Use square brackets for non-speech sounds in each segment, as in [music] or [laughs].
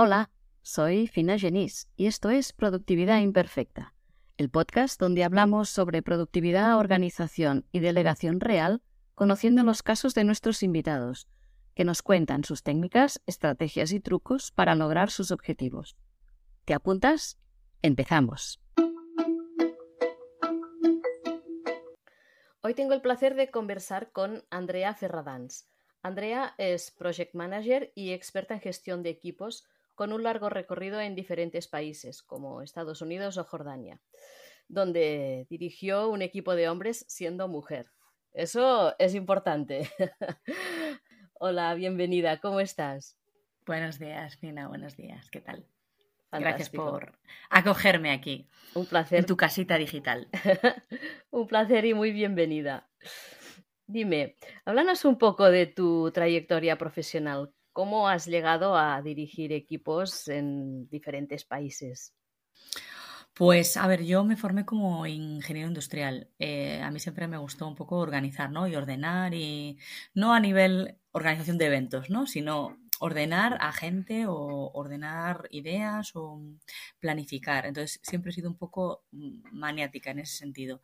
Hola, soy Fina Genís y esto es Productividad Imperfecta, el podcast donde hablamos sobre productividad, organización y delegación real, conociendo los casos de nuestros invitados, que nos cuentan sus técnicas, estrategias y trucos para lograr sus objetivos. ¿Te apuntas? Empezamos. Hoy tengo el placer de conversar con Andrea Ferradans. Andrea es Project Manager y experta en gestión de equipos con un largo recorrido en diferentes países, como Estados Unidos o Jordania, donde dirigió un equipo de hombres siendo mujer. Eso es importante. [laughs] Hola, bienvenida, ¿cómo estás? Buenos días, Fina, buenos días, ¿qué tal? Gracias por acogerme aquí. Un placer. En tu casita digital. [laughs] un placer y muy bienvenida. Dime, háblanos un poco de tu trayectoria profesional. ¿Cómo has llegado a dirigir equipos en diferentes países? Pues a ver, yo me formé como ingeniero industrial. Eh, a mí siempre me gustó un poco organizar, ¿no? Y ordenar y no a nivel organización de eventos, ¿no? Sino ordenar a gente o ordenar ideas o planificar. Entonces, siempre he sido un poco maniática en ese sentido.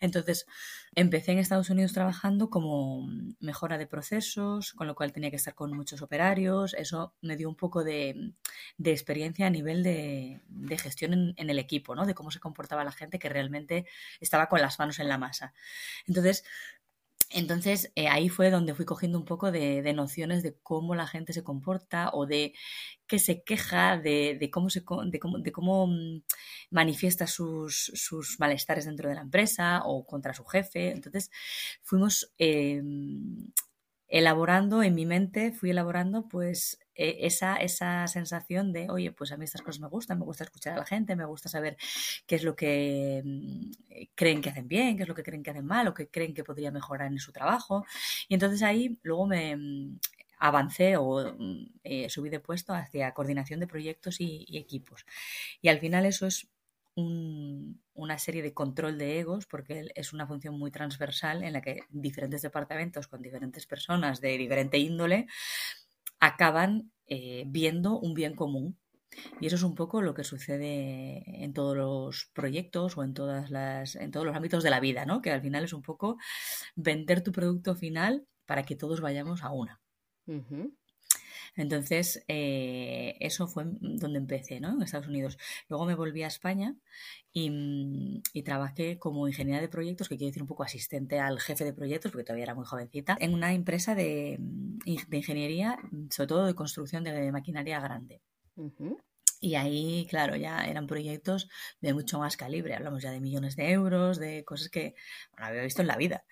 Entonces, empecé en Estados Unidos trabajando como mejora de procesos, con lo cual tenía que estar con muchos operarios. Eso me dio un poco de, experiencia a nivel de, gestión en, en, el equipo, ¿no? De cómo se comportaba la gente que realmente estaba con las manos en la masa. Entonces, entonces eh, ahí fue donde fui cogiendo un poco de, nociones de cómo la gente se comporta o de qué se queja, de, cómo, se, de cómo, de cómo mm, manifiesta sus, sus, malestares dentro de la empresa o contra su jefe. Entonces fuimos em, elaborando en mi mente, fui elaborando pues e, esa, esa sensación de, oye, pues a mí estas cosas me gustan, me gusta escuchar a la gente, me gusta saber qué es lo que mm, creen que hacen bien, qué es lo que creen que hacen mal o qué creen que podría mejorar en su trabajo. Y entonces ahí luego me mm, avancé o mm, eh, subí de puesto hacia coordinación de proyectos y, y equipos. Y al final eso es una serie de control de egos, porque es una función muy transversal en la que diferentes departamentos con diferentes personas de diferente índole acaban eh, viendo un bien común. Y eso es un poco lo que sucede en todos los proyectos o en, todas las, en todos los ámbitos de la vida, ¿no? Que al final es un poco vender tu producto final para que todos vayamos a una. Entonces, eh, eso fue donde empecé, ¿no? En Estados Unidos. Luego me volví a España y, trabajé como ingeniera de proyectos, que quiere decir un poco asistente al jefe de proyectos, porque todavía era muy jovencita, en una empresa de, ingeniería, sobre todo de construcción de maquinaria grande. Y ahí, claro, ya eran proyectos de mucho más calibre. Hablamos ya de millones de euros, de cosas que no había visto en la vida.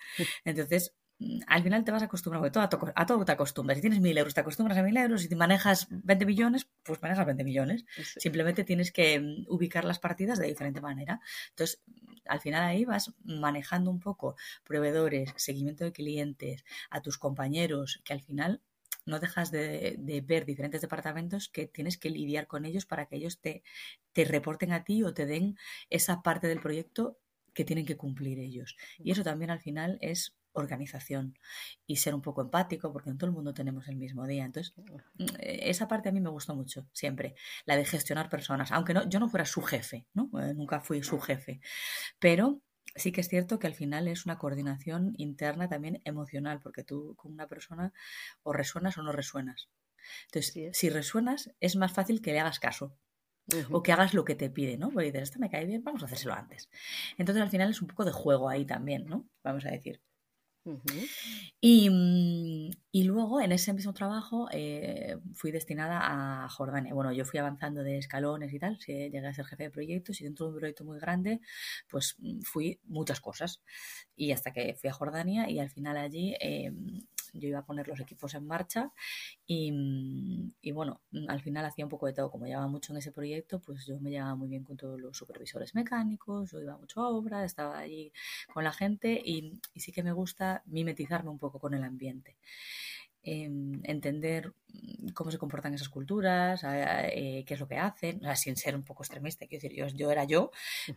Entonces, [laughs] Mm, al final te vas a acostumbrar, porque todo, a todo te acostumbras. Si tienes mil euros, te acostumbras a mil euros. Si te manejas 20 millones, pues manejas 20 millones. Simplemente tienes que mm, ubicar las partidas de diferente manera. Entonces, al final ahí vas manejando un poco proveedores, seguimiento de clientes, a tus compañeros, que al final no dejas de, ver diferentes departamentos que tienes que lidiar con ellos para que ellos te, te reporten a ti o te den esa parte del proyecto que tienen que cumplir ellos. Y eso también al final es organización y ser un poco empático, porque en todo el mundo tenemos el mismo día. Entonces, mm, esa parte a mí me gustó mucho, siempre, la de gestionar personas, aunque no, yo no fuera su jefe, ¿no? Eh, nunca fui su jefe, pero sí que es cierto que al final es una coordinación interna también emocional, porque tú con una persona o resuenas o no resuenas. Entonces, si resuenas, es más fácil que le hagas caso. O que hagas lo que te pide, ¿no? Porque dices, esto me cae bien, vamos a hacérselo antes. Entonces al final es un poco de juego ahí también, ¿no? Vamos a decir y, mm, y, luego en ese mismo trabajo eh, fui destinada a Jordania. Bueno, yo fui avanzando de escalones y tal, llegué a ser jefe de proyectos y dentro de un proyecto muy grande, pues mm, fui muchas cosas. Y hasta que fui a Jordania y al final allí eh, yo iba a poner los equipos en marcha y, y, bueno, al final hacía un poco de todo. Como llevaba mucho en ese proyecto, pues yo me llevaba muy bien con todos los supervisores mecánicos, yo iba mucho a obra, estaba allí con la gente y, y sí que me gusta mimetizarme un poco con el ambiente. Em, entender mm, cómo se comportan esas culturas, eh, qué es lo que hacen, sin ser un poco extremista, quiero decir, yo, yo era yo,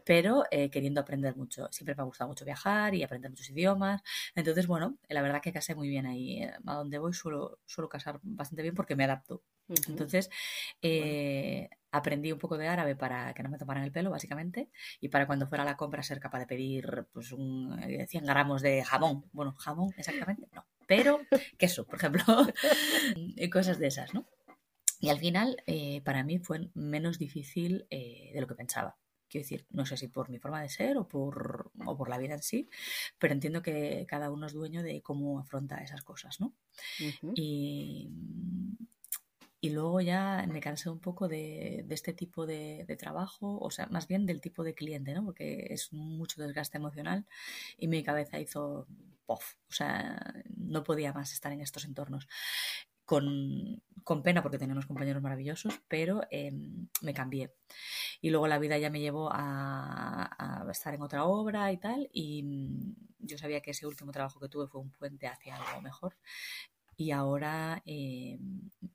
pero eh, queriendo aprender mucho. Siempre me ha gustado mucho viajar y aprender muchos idiomas. Entonces, bueno, la verdad que casé muy bien ahí. A donde voy suelo, suelo casar bastante bien porque me adapto. Entonces, eh, aprendí un poco de árabe para que no me tomaran el pelo, básicamente, y para cuando fuera a la compra ser capaz de pedir pues, un, 100 gramos de jamón. Bueno, jamón, exactamente, no pero queso, por ejemplo, [laughs] y cosas de esas, ¿no? Y al final, eh, para mí fue menos difícil eh, de lo que pensaba. Quiero decir, no sé si por mi forma de ser o por, o por la vida en sí, pero entiendo que cada uno es dueño de cómo afronta esas cosas, ¿no? Y y luego ya me cansé un poco de, este tipo de, trabajo, o sea, más bien del tipo de cliente, ¿no? Porque es mucho desgaste emocional y mi cabeza hizo o sea, no podía más estar en estos entornos. Con, pena porque tenía compañeros maravillosos, pero em, me cambié. Y luego la vida ya me llevó a, a, estar en otra obra y tal, y mm, yo sabía que ese último trabajo que tuve fue un puente hacia algo mejor y ahora eh,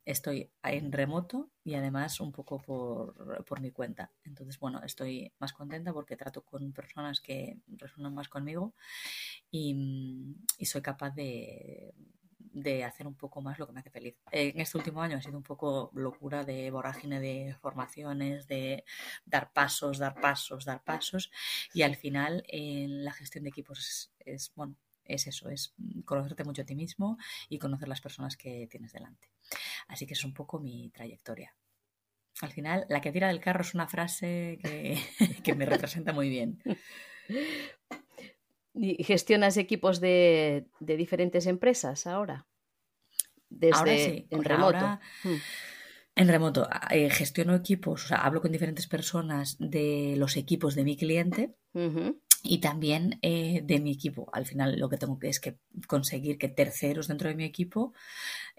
estoy en remoto y además un poco por, mi cuenta. Entonces, bueno, estoy más contenta porque trato con personas que resuenan más conmigo y, soy capaz de, hacer un poco más lo que me hace feliz. En este último año ha sido un poco locura de vorágine de formaciones, de dar pasos, dar pasos, dar pasos y al final en la gestión de equipos es bueno, es eso, es conocerte mucho a ti mismo y conocer las personas que tienes delante. Así que es un poco mi trayectoria. Al final, la que tira del carro es una frase que, [laughs] me representa muy bien. ¿Y gestionas equipos de, diferentes empresas ahora? Desde ahora sí, en remoto. Hmm. En remoto, eh, gestiono equipos, o sea, hablo con diferentes personas de los equipos de mi cliente y también eh, de mi equipo. Al final lo que tengo que es que conseguir que terceros dentro de mi equipo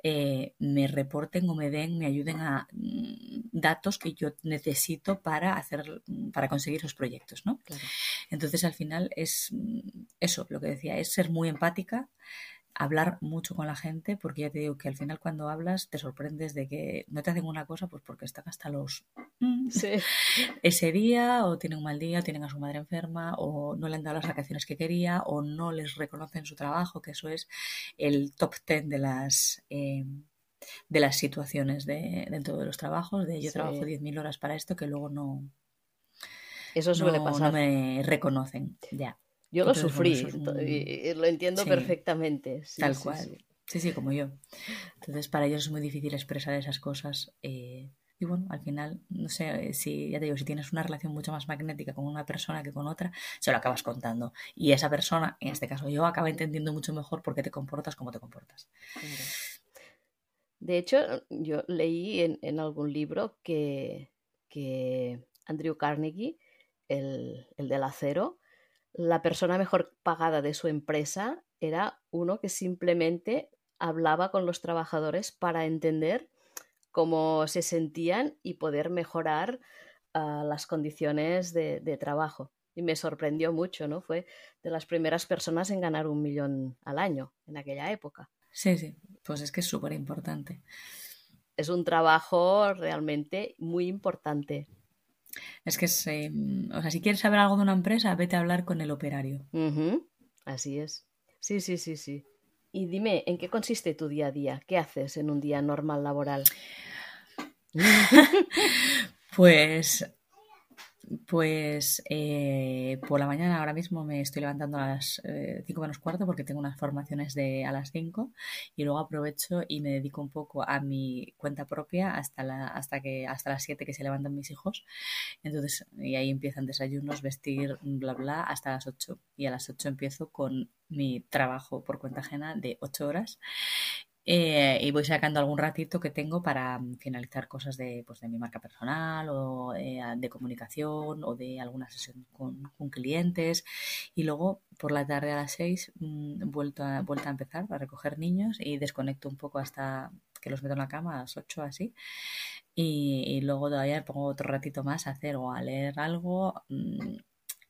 eh, me reporten o me den, me ayuden a mm, datos que yo necesito para hacer, para conseguir esos proyectos, ¿no? Entonces al final es mm, eso, lo que decía, es ser muy empática, hablar mucho con la gente, porque ya te digo que al final cuando hablas te sorprendes de que no te hacen una cosa, pues porque están hasta los mm, [laughs] ese día, o tienen un mal día, o tienen a su madre enferma, o no le han dado las vacaciones que quería, o no les reconocen su trabajo, que eso es el top ten de las eh, de las situaciones de, dentro de los trabos, de yo trabajo 10.000 horas para esto, que luego no. Eso suele pasar. No me reconocen, ya. Yo lo sufrí y, lo entiendo perfectamente. tal cual. Sí. sí. como yo. Entonces, para ellos es muy difícil expresar esas cosas. Eh, y bueno, al final, no sé, si ya te digo, si tienes una relación mucho más magnética con una persona que con otra, se lo acabas contando. Y esa persona, en este caso yo, acaba entendiendo mucho mejor por qué te comportas como te comportas. De hecho, yo leí en, algún libro que, que Andrew Carnegie, el, el del acero, la persona mejor pagada de su empresa era uno que simplemente hablaba con los trabajadores para entender cómo se sentían y poder mejorar ah, las condiciones de, trabajo. Y me sorprendió mucho, ¿no? Fue de las primeras personas en ganar un millón al año en aquella época. Sí, sí, pues es que es súper importante. Es un trabajo realmente muy importante. Es que, o sea, si quieres saber algo de una empresa, vete a hablar con el operario. Así es. Sí, sí, sí, sí. Y dime, ¿en qué consiste tu día a día? ¿Qué haces en un día normal laboral? [laughs] pues pues eh, por la mañana ahora mismo me estoy levantando a las 5 eh, menos cuarto porque tengo unas formaciones de a las 5 y luego aprovecho y me dedico un poco a mi cuenta propia hasta la, hasta que hasta las 7 que se levantan mis hijos. Entonces, y ahí empiezan desayunos, vestir, bla bla, hasta las 8 y a las 8 empiezo con mi trabajo por cuenta ajena de 8 horas eh, y voy sacando algún ratito que tengo para mm, finalizar cosas de, pues, de mi marca personal o eh, de comunicación o de alguna sesión con, clientes. Y luego por la tarde a las 6 mm, vuelto a, vuelta a empezar a recoger niños y desconecto un poco hasta que los meto en la cama a las 8 así. Y, luego todavía pongo otro ratito más a hacer o a leer algo. Mm,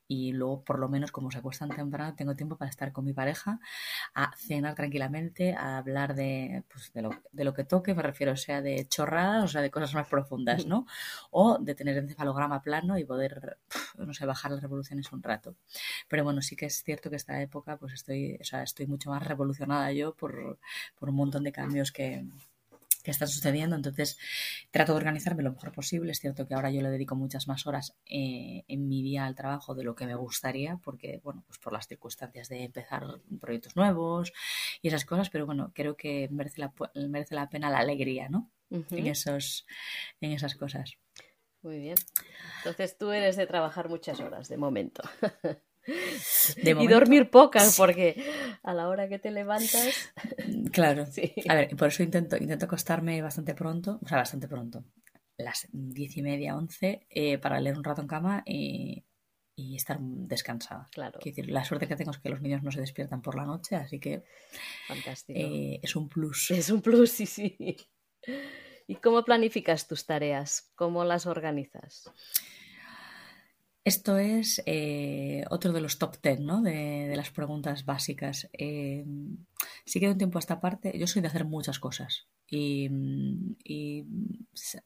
y luego por lo menos como se acuestan temprano tengo tiempo para estar con mi pareja, a cenar tranquilamente, a hablar de, pues, de, lo, de lo que toque, me refiero sea de chorradas, o sea de cosas más profundas, ¿no? O de tener el encefalograma plano y poder, no sé, bajar las revoluciones un rato. Pero bueno, sí que es cierto que esta época pues estoy, o sea, estoy mucho más revolucionada yo por, por un montón de cambios que, que están sucediendo. Entonces, trato de organizarme lo mejor posible. Es cierto que ahora yo le dedico muchas más horas eh, en mi día al trabajo de lo que me gustaría, porque, bueno, pues por las circunstancias de empezar proyectos nuevos y esas cosas, pero bueno, creo que merece la, merece la pena la alegría, ¿no? en, esos, en esas cosas. Muy bien. Entonces tú eres de trabajar muchas horas de momento. [laughs] y dormir pocas, porque a la hora que te levantas. Claro. A ver, por eso intento, intento acostarme bastante pronto, o sea, bastante pronto, las diez y media, once, eh, para leer un rato en cama y, estar descansada. Claro. decir, la suerte que tengo es que los niños no se despiertan por la noche, así que. Fantástico. Eh, es un plus. Es un plus, sí, sí. ¿Y cómo planificas tus tareas? ¿Cómo las organizas? Esto es eh, otro de los top ten ¿no? de, las preguntas básicas. Eh, sí un tiempo a esta parte, yo soy de hacer muchas cosas y,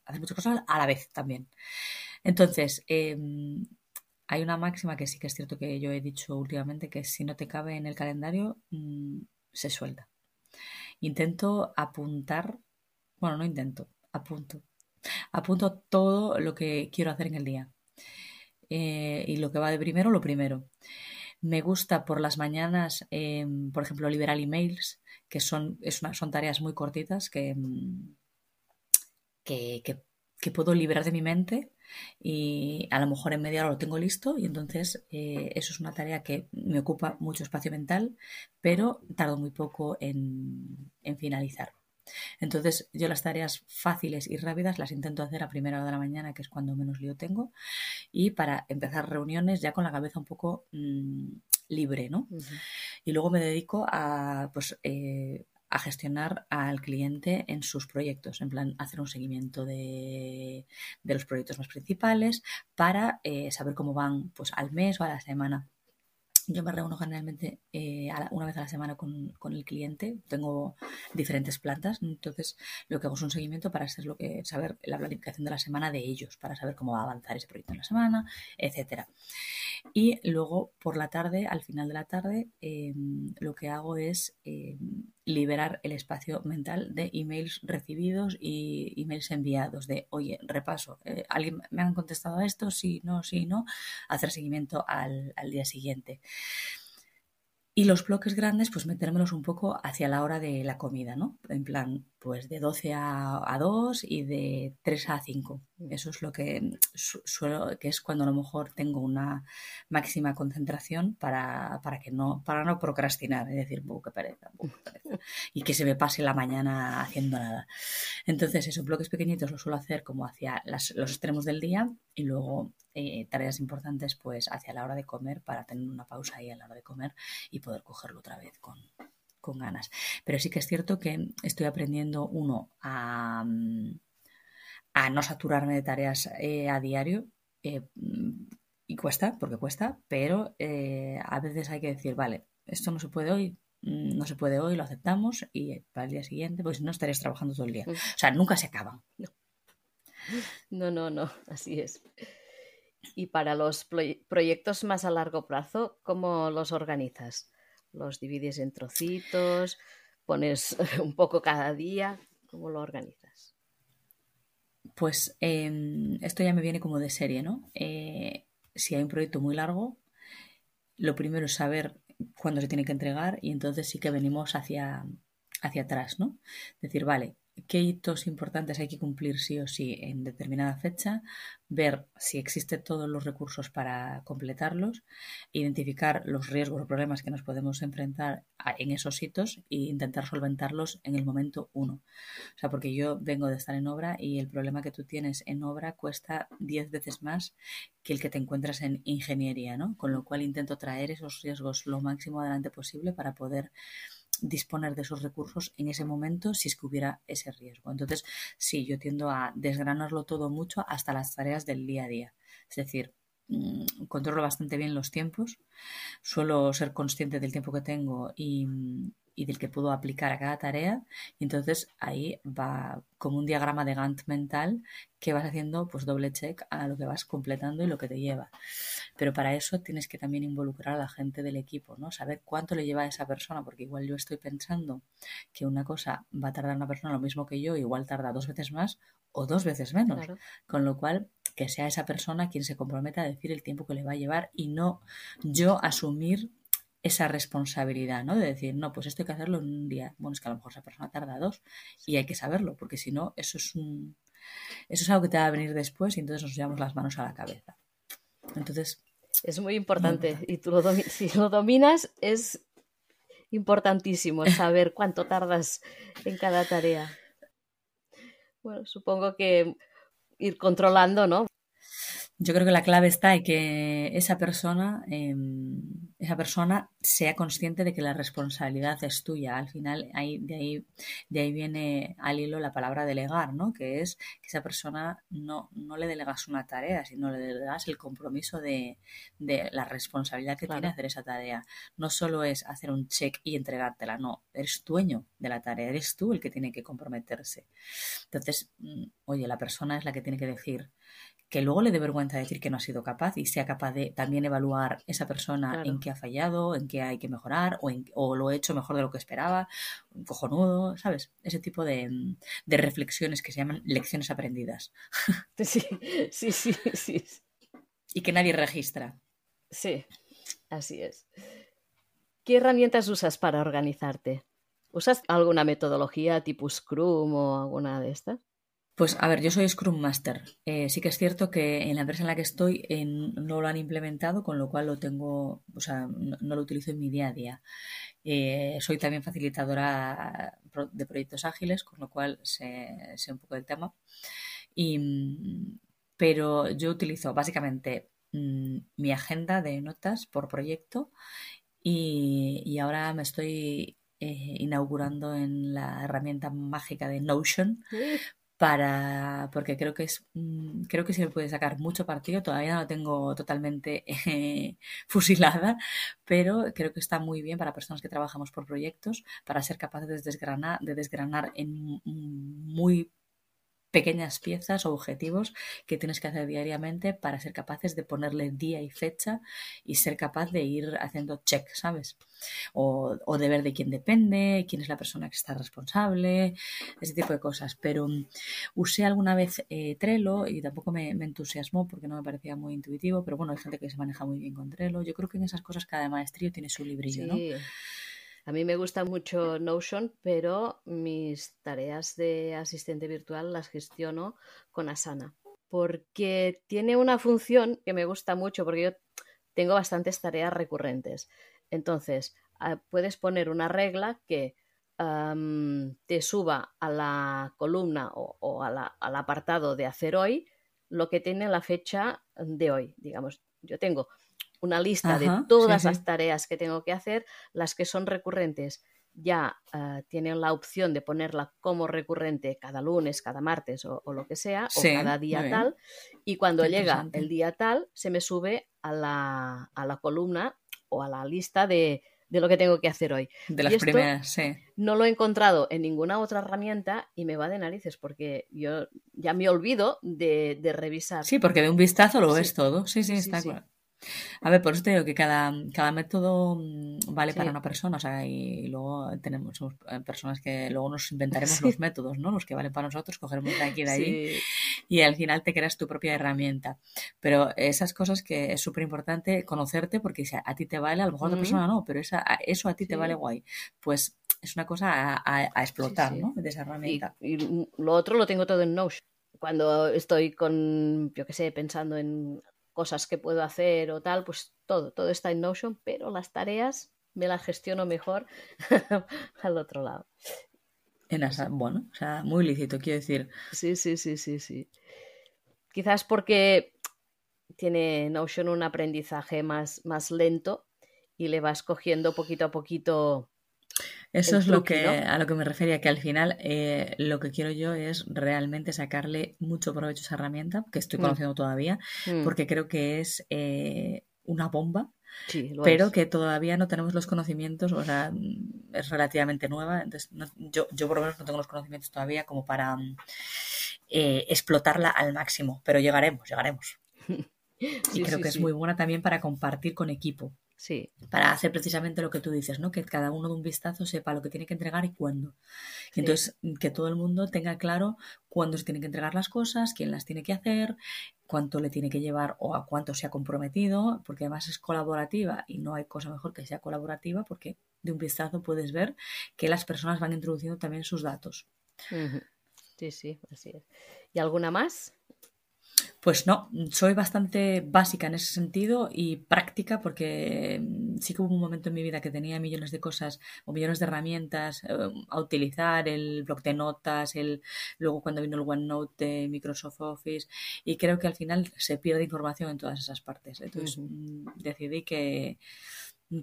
hacer muchas cosas a la vez también. Entonces, eh, hay una máxima que sí que es cierto que yo he dicho últimamente, que si no te cabe en el calendario, mm, se suelta. Intento apuntar, bueno, no intento, apunto. Apunto todo lo que quiero hacer en el día eh, y lo que va de primero, lo primero. Me gusta por las mañanas, em, por ejemplo, liberar emails, que son, son tareas muy cortitas mm, que, que, puedo liberar de mi mente y a lo mejor en media hora lo tengo listo y entonces eh, eso es una tarea que me ocupa mucho espacio mental, pero tardo muy poco en, en finalizar. Entonces, yo las tareas fáciles y rápidas las intento hacer a primera hora de la mañana, que es cuando menos lío tengo, y para empezar reuniones ya con la cabeza un poco mm, libre, ¿no? Y luego me dedico a, pues, eh, a gestionar al cliente en sus proyectos, en plan hacer un seguimiento de, los proyectos más principales para eh, saber cómo van pues, al mes o a la semana. Yo me reúno generalmente eh, una vez a la semana con, el cliente. Tengo diferentes plantas, entonces lo que hago es un seguimiento para saber, lo que, saber la planificación de la semana de ellos, para saber cómo va a avanzar ese proyecto en la semana, etcétera. Y luego por la tarde, al final de la tarde, em, lo que hago es em, liberar el espacio mental de emails recibidos y emails enviados de, oye, repaso, eh, ¿alguien me han contestado a esto? Sí, no, sí, no. Hacer seguimiento al, al día siguiente. Y los bloques grandes, pues metérmelos un poco hacia la hora de la comida, ¿no? En plan, pues de 12 a, 2 y de 3 a 5. Eso es lo que suelo, que es cuando a lo mejor tengo una máxima concentración para, para que no, para no procrastinar, es decir, qué pereza, pereza, [laughs] y que se me pase la mañana haciendo nada. Entonces, esos bloques pequeñitos los suelo hacer como hacia los extremos del día y luego eh, tareas importantes pues hacia la hora de comer para tener una pausa ahí a la hora de comer y poder cogerlo otra vez con, ganas. Pero sí que es cierto que estoy aprendiendo, uno, a, a no saturarme de tareas eh, a diario. Eh, y cuesta, porque cuesta, pero a veces hay que decir, vale, esto no se puede hoy, mm, no se puede hoy, lo aceptamos y para el día siguiente, pues no estarías trabajando todo el día. O sea, nunca se acaban. No, no, no, así es. Y para los proyectos más a largo plazo, ¿cómo los organizas? ¿Los divides en trocitos? ¿Pones [laughs] un poco cada día? ¿Cómo lo organizas? Pues em, esto ya me viene como de serie, ¿no? Eh, si hay un proyecto muy largo, lo primero es saber cuándo se tiene que entregar y entonces sí que venimos hacia, hacia atrás, ¿no? Decir, vale, qué hitos importantes hay que cumplir sí o sí en determinada fecha, ver si existen todos los recursos para completarlos, identificar los riesgos o problemas que nos podemos enfrentar en esos hitos e intentar solventarlos en el momento uno. O sea, porque yo vengo de estar en obra y el problema que tú tienes en obra cuesta 10 veces más que el que te encuentras en ingeniería, ¿no? Con lo cual intento traer esos riesgos lo máximo adelante posible para poder disponer de esos recursos en ese momento si es que hubiera ese riesgo. Entonces, sí, yo tiendo a desgranarlo todo mucho hasta las tareas del día a día. Es decir, mm, controlo bastante bien los tiempos, suelo ser consciente del tiempo que tengo y, y del que puedo aplicar a cada tarea. Y entonces ahí va como un diagrama de Gantt mental que vas haciendo pues doble check a lo que vas completando y lo que te lleva. Pero para eso tienes que también involucrar a la gente del equipo, ¿no? Saber cuánto le lleva a esa persona, porque igual yo estoy pensando que una cosa va a tardar una persona lo mismo que yo, igual tarda dos veces más o dos veces menos. Con lo cual, que sea esa persona quien se comprometa a decir el tiempo que le va a llevar y no yo asumir esa responsabilidad, ¿no? De decir, no, pues esto hay que hacerlo en un día. Bueno, es que a lo mejor esa persona tarda dos y hay que saberlo, porque si no, eso es un, eso es algo que te va a venir después y entonces nos llevamos las manos a la cabeza. Entonces. Es muy importante, y tú lo si lo dominas es importantísimo saber [laughs] cuánto tardas en cada tarea. Bueno, supongo que ir controlando, ¿no? Yo creo que la clave está en que esa persona, em, esa persona sea consciente de que la responsabilidad es tuya. Al final, ahí, de, ahí, de ahí viene al hilo la palabra delegar, ¿no? Que es que esa persona no, no le delegas una tarea, sino le delegas el compromiso de, de la responsabilidad que tiene hacer esa tarea. No solo es hacer un check y entregártela, no, eres dueño de la tarea, eres tú el que tiene que comprometerse. Entonces, mm, oye, la persona es la que tiene que decir, que luego le dé vergüenza decir que no ha sido capaz y sea capaz de también evaluar esa persona en qué ha fallado, en qué hay que mejorar o, en, o lo he hecho mejor de lo que esperaba, un cojonudo, ¿sabes? Ese tipo de, de reflexiones que se llaman lecciones aprendidas. [laughs] Sí, sí, sí, sí. Y que nadie registra. Sí, así es. ¿Qué herramientas usas para organizarte? ¿Usas alguna metodología tipo Scrum o alguna de estas? Pues a ver, yo soy Scrum Master. Eh, sí que es cierto que en la empresa en la que estoy no lo han implementado, con lo cual lo tengo, o sea, no, lo utilizo en mi día a día. Eh, soy también facilitadora de proyectos ágiles, con lo cual sé, un poco del tema. pero yo utilizo básicamente mm, mi agenda de notas por proyecto y, ahora me estoy eh, inaugurando en la herramienta mágica de Notion para porque creo que es mm, creo que se le puede sacar mucho partido todavía no lo tengo totalmente eh, [laughs] fusilada pero creo que está muy bien para personas que trabajamos por proyectos para ser capaces de desgranar de desgranar en muy pequeñas piezas o objetivos que tienes que hacer diariamente para ser capaces de ponerle día y fecha y ser capaz de ir haciendo check, ¿sabes? O, de ver de quién depende, quién es la persona que está responsable, ese tipo de cosas. Pero mm, usé alguna vez eh, Trello y tampoco me, entusiasmó porque no me parecía muy intuitivo, pero bueno, hay gente que se maneja muy bien con Trello. Yo creo que en esas cosas cada maestrillo tiene su librillo, ¿no? A mí me gusta mucho Notion, pero mis tareas de asistente virtual las gestiono con Asana, porque tiene una función que me gusta mucho, porque yo tengo bastantes tareas recurrentes. Entonces, ah, puedes poner una regla que te suba a la columna o, al apartado de hacer hoy lo que tiene la fecha de hoy. Digamos, yo tengo una lista de todas las tareas que tengo que hacer, las que son recurrentes ya eh, tienen la opción de ponerla como recurrente cada lunes, cada martes o, lo que sea, o cada día tal, y cuando llega el día tal, se me sube a la, a la columna o a la lista de, de, lo que tengo que hacer hoy. De las primeras, sí. No lo he encontrado en ninguna otra herramienta y me va de narices porque yo ya me olvido de, de revisar. Sí, porque de un vistazo lo ves todo. Sí, sí, está claro. A ver, por eso te digo que cada, cada método mm, vale para una persona, o sea, y luego tenemos eh, personas que luego nos inventaremos los métodos, ¿no? Los que valen para nosotros, cogeremos de aquí y de ahí y al final te creas tu propia herramienta. Pero esas cosas que es súper importante conocerte porque si a, ti te vale, a lo mejor a otra persona no, pero esa, eso a ti te vale guay. Pues es una cosa a, explotar, ¿no? De esa herramienta. Y, y, lo otro lo tengo todo en Notion. Cuando estoy con, yo qué sé, pensando en cosas que puedo hacer o tal, pues todo, todo está en Notion, pero las tareas me las gestiono mejor [laughs] al otro lado. En bueno, o sea, muy lícito, quiero decir. Sí, sí, sí, sí, sí. Quizás porque tiene Notion un aprendizaje más, más lento y le vas cogiendo poquito a poquito Eso es lo que, a lo que me refería, que al final eh, lo que quiero yo es realmente sacarle mucho provecho a esa herramienta, que estoy mm. conociendo todavía, mm. porque creo que es eh, una bomba, pero que todavía no tenemos los conocimientos, o sea, es relativamente nueva, entonces yo, yo por lo menos no tengo los conocimientos todavía como para eh, explotarla al máximo, pero llegaremos, llegaremos. [laughs] y creo que es muy buena también para compartir con equipo. Sí. Para hacer precisamente lo que tú dices, ¿no? Que cada uno de un vistazo sepa lo que tiene que entregar y cuándo. Entonces, que todo el mundo tenga claro cuándo se tienen que entregar las cosas, quién las tiene que hacer, cuánto le tiene que llevar o a cuánto se ha comprometido, porque además es colaborativa y no hay cosa mejor que sea colaborativa porque de un vistazo puedes ver que las personas van introduciendo también sus datos. Sí, sí, así es. ¿Y alguna más? Pues no, soy bastante básica en ese sentido y práctica porque mm, sí que hubo un momento en mi vida que tenía millones de cosas o millones de herramientas eh, a utilizar, el bloc de notas, el luego cuando vino el OneNote de Microsoft Office y creo que al final se pierde información en todas esas partes. Entonces mm, decidí que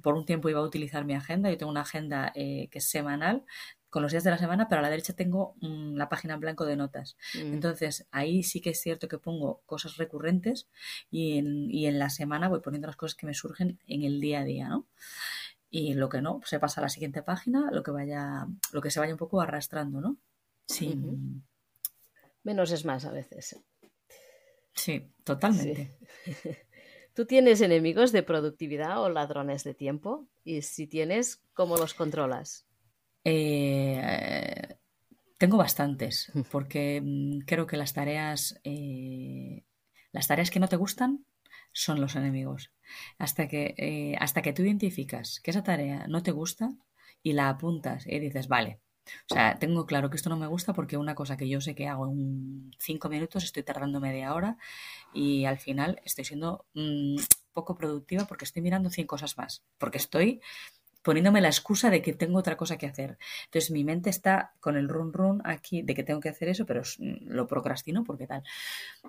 por un tiempo iba a utilizar mi agenda. Yo tengo una agenda eh, que es semanal, con los días de la semana, pero a la derecha tengo mm, la página en blanco de notas. Mm. Entonces, ahí sí que es cierto que pongo cosas recurrentes y en, y en, la semana voy poniendo las cosas que me surgen en el día a día, ¿no? Y lo que no, se pasa a la siguiente página, lo que vaya, lo que se vaya un poco arrastrando, ¿no? Sí. Menos es más a veces. Sí, totalmente. [laughs] ¿Tú tienes enemigos de productividad o ladrones de tiempo? Y si tienes, ¿cómo los controlas? Eh, tengo bastantes, porque mm, creo que las tareas, eh, las tareas que no te gustan son los enemigos. Hasta que, eh, hasta que tú identificas que esa tarea no te gusta y la apuntas y dices, vale, o sea, tengo claro que esto no me gusta porque una cosa que yo sé que hago en cinco minutos estoy tardando media hora y al final estoy siendo mm, poco productiva porque estoy mirando 100 cosas más, porque estoy poniéndome la excusa de que tengo otra cosa que hacer. Entonces mi mente está con el run run aquí de que tengo que hacer eso, pero lo procrastino porque tal.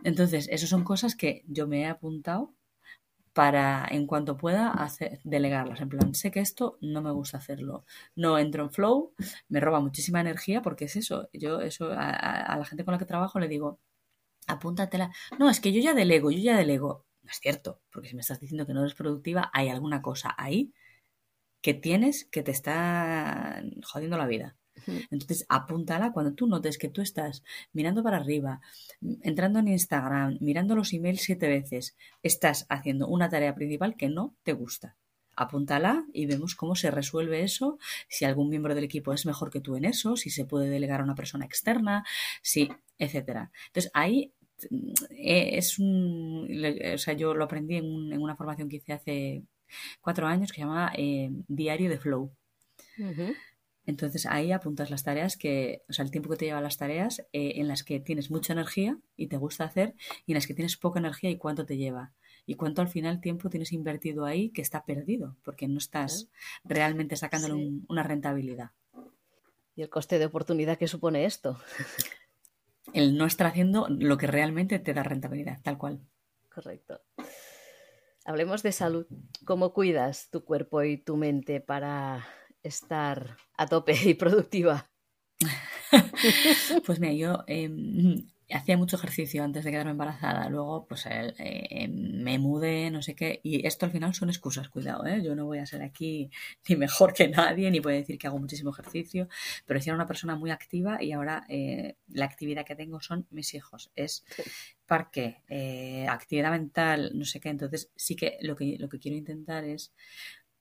Entonces, esas son cosas que yo me he apuntado para en cuanto pueda hacer, delegarlas. En plan, sé que esto no me gusta hacerlo. No entro en flow, me roba muchísima energía porque es eso. Yo eso a, a la gente con la que trabajo le digo, apúntatela. No, es que yo ya delego, yo ya delego. No es cierto, porque si me estás diciendo que no eres productiva, hay alguna cosa ahí que tienes que te está jodiendo la vida. Entonces, apúntala cuando tú notes que tú estás mirando para arriba, entrando en Instagram, mirando los emails siete veces, estás haciendo una tarea principal que no te gusta. Apúntala y vemos cómo se resuelve eso, si algún miembro del equipo es mejor que tú en eso, si se puede delegar a una persona externa, si, etcétera. Entonces, ahí eh, es un. O sea, yo lo aprendí en, en una formación que hice hace cuatro años que se llama eh, Diario de Flow. Entonces ahí apuntas las tareas que, o sea, el tiempo que te lleva las tareas eh, en las que tienes mucha energía y te gusta hacer y en las que tienes poca energía y cuánto te lleva. Y cuánto al final tiempo tienes invertido ahí que está perdido, porque no estás realmente sacándole una rentabilidad. ¿Y el coste de oportunidad que supone esto? el no estar haciendo lo que realmente te da rentabilidad, tal cual. Correcto. Hablemos de salud. ¿Cómo cuidas tu cuerpo y tu mente para estar a tope y productiva? [laughs] pues mira, yo em, hacía mucho ejercicio antes de quedarme embarazada, luego pues eh, me mudé, no sé qué, y esto al final son excusas, cuidado, ¿eh? yo no voy a ser aquí [laughs] ni mejor que nadie, ni voy a decir que hago muchísimo ejercicio, pero si era una persona muy activa y ahora eh, la actividad que tengo son mis hijos, es parque, eh, actividad mental, no sé qué, entonces sí que lo que, lo que quiero intentar es,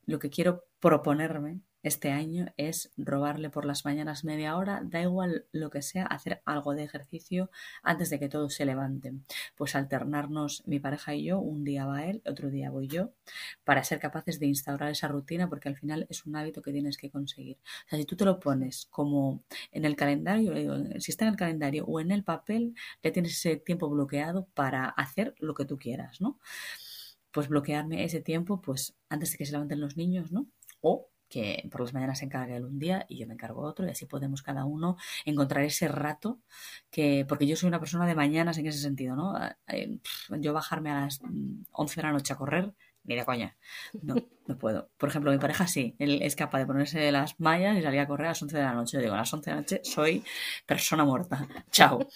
lo que quiero proponerme este año es robarle por las mañanas media hora, da igual lo que sea, hacer algo de ejercicio antes de que todos se levanten. Pues alternarnos mi pareja y yo, un día va él, otro día voy yo, para ser capaces de instaurar esa rutina, porque al final es un hábito que tienes que conseguir. O sea, si tú te lo pones como en el calendario, si está en el calendario o en el papel, ya tienes ese tiempo bloqueado para hacer lo que tú quieras, ¿no? Pues bloquearme ese tiempo, pues antes de que se levanten los niños, ¿no? O que por las mañanas se encargue él un día y yo me encargo otro y así podemos cada uno encontrar ese rato que porque yo soy una persona de mañanas en ese sentido no ah, eh, yo bajarme a las 11 de la noche a correr ni de coña. No, no puedo. Por ejemplo, mi pareja sí, él es capaz de ponerse las mallas y salir a correr a las 11 de la noche. Yo digo, a las 11 de la noche soy persona muerta. [laughs] Chao.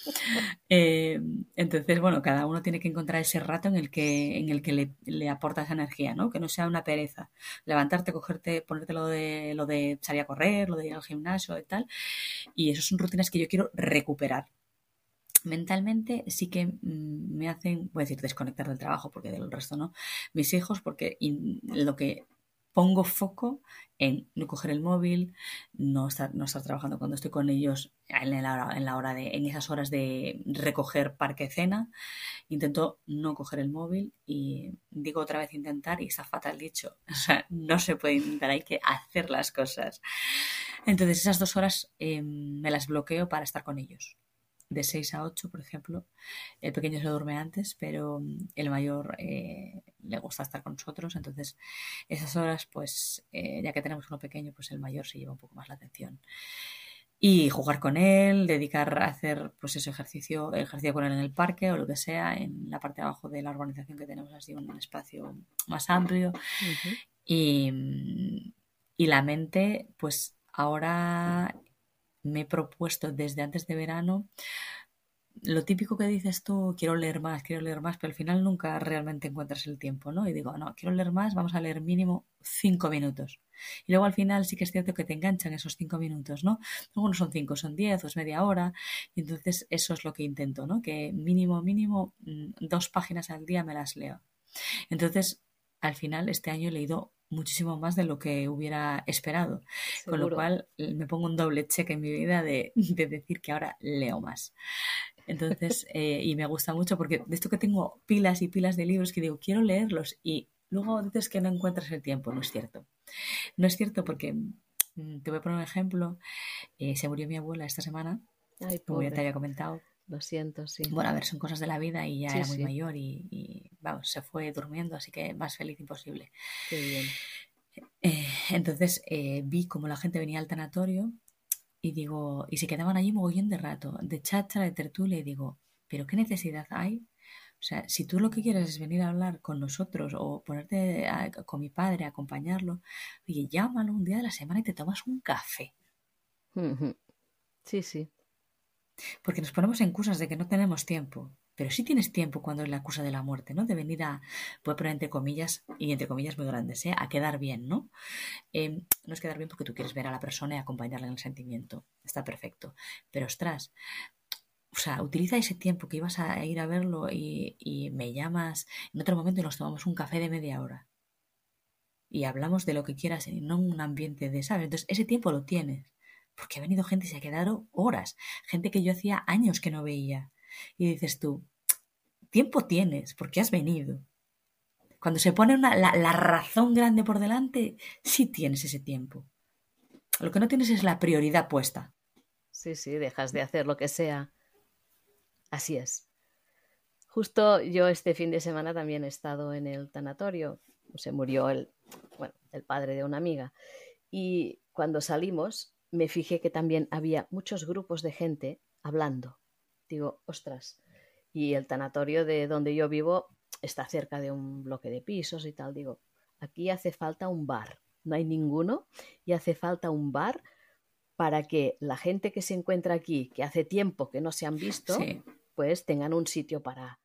Eh, entonces, bueno, cada uno tiene que encontrar ese rato en el que, en el que le, le, aporta esa energía, ¿no? Que no sea una pereza. Levantarte, cogerte, ponerte lo de, lo de salir a correr, lo de ir al gimnasio y tal. Y esas son rutinas que yo quiero recuperar mentalmente sí que mm, me hacen, voy a decir, desconectar del trabajo, porque del resto no, mis hijos, porque lo que pongo foco en no coger el móvil, no estar, no estar trabajando cuando estoy con ellos en la, hora, en la hora de, en esas horas de recoger parque cena, intento no coger el móvil y digo otra vez intentar y está fatal dicho, [laughs] o sea, no se puede intentar, hay que hacer las cosas. Entonces esas dos horas eh, me las bloqueo para estar con ellos de 6 a 8, por ejemplo. El pequeño se duerme antes, pero el mayor eh, le gusta estar con nosotros. Entonces, esas horas, pues, eh, ya que tenemos uno pequeño, pues el mayor se lleva un poco más la atención. Y jugar con él, dedicar a hacer, pues, ese ejercicio, ejercicio con él en el parque o lo que sea, en la parte de abajo de la urbanización que tenemos así un espacio más amplio. y, y la mente, pues, ahora me he propuesto desde antes de verano lo típico que dices tú, quiero leer más, quiero leer más, pero al final nunca realmente encuentras el tiempo, ¿no? Y digo, no, quiero leer más, vamos a leer mínimo cinco minutos. Y luego al final sí que es cierto que te enganchan esos cinco minutos, ¿no? Luego no son cinco, son diez o es media hora. Y entonces eso es lo que intento, ¿no? Que mínimo, mínimo, mm, dos páginas al día me las leo. Entonces, al final, este año he leído muchísimo más de lo que hubiera esperado. Con lo cual me pongo un doble cheque en mi vida de, [laughs] decir que ahora leo más. Entonces, [laughs] eh, y me gusta mucho porque de esto que tengo pilas y pilas de libros que digo, quiero leerlos y luego dices que no encuentras el tiempo, no es cierto. No es cierto porque, mm, te voy a poner un ejemplo, eh, se murió mi abuela esta semana, como ya te había comentado. Lo siento, sí. Bueno, a ver, son cosas de la vida y ya era muy mayor y, vamos, se fue durmiendo, así que más feliz imposible. Qué bien. Eh, entonces eh, vi como la gente venía al tanatorio y digo, y se quedaban allí mogollón de rato, de chacha, de tertulia, y digo, ¿pero qué necesidad hay? O sea, si tú lo que quieres es venir a hablar con nosotros o ponerte con mi padre, acompañarlo, oye, llámalo un día de la semana y te tomas un café. Sí, sí. Porque nos ponemos en excusas de que no tenemos tiempo. Pero sí tienes tiempo cuando es la acusa de la muerte, ¿no? De venir a, puede poner entre comillas, y entre comillas muy grandes, ¿eh? A quedar bien, ¿no? Em, no es quedar bien porque tú quieres ver a la persona y acompañarla en el sentimiento. Está perfecto. Pero ostras, o sea, utiliza ese tiempo que ibas a ir a verlo y, y me llamas en otro momento nos tomamos un café de media hora. Y hablamos de lo que quieras, no un ambiente de, ¿sabes? Entonces, ese tiempo lo tienes porque ha venido gente y se ha quedado horas, gente que yo hacía años que no veía. Y dices tú, tiempo tienes, porque has venido. Cuando se pone la, la razón grande por delante, sí tienes ese tiempo. Lo que no tienes es la prioridad puesta. Sí, sí, dejas de hacer lo que sea. Así es. Justo yo este fin de semana también he estado en el tanatorio. Se murió el, bueno, el padre de una amiga. Y cuando salimos, me fijé que también había muchos grupos de gente hablando. Digo, ostras, y el tanatorio de donde yo vivo está cerca de un bloque de pisos y tal. Digo, aquí hace falta un bar. No hay ninguno y hace falta un bar para que la gente que se encuentra aquí, que hace tiempo que no se han visto, pues tengan un sitio para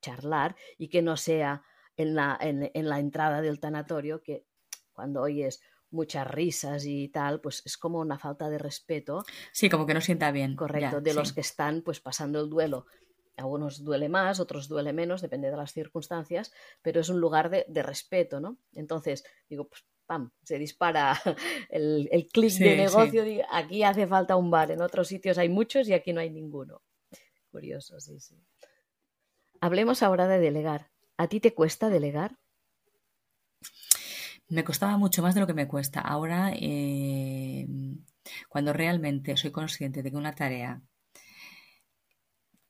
charlar y que no sea en la, en, en la entrada del tanatorio que cuando oyes muchas risas y tal, pues es como una falta de respeto. Sí, como que no sienta bien. Correcto, de los que están pues pasando el duelo. A unos duele más, otros duele menos, depende de las circunstancias, pero es un lugar de, respeto, ¿no? Entonces, digo, pues pam, se dispara [laughs] el, el clic de negocio, aquí hace falta un bar, en otros sitios hay muchos y aquí no hay ninguno. Curioso, sí, sí. Hablemos ahora de delegar. ¿A ti te cuesta delegar? Me costaba mucho más de lo que me cuesta. Ahora, eh, cuando realmente soy consciente de que una tarea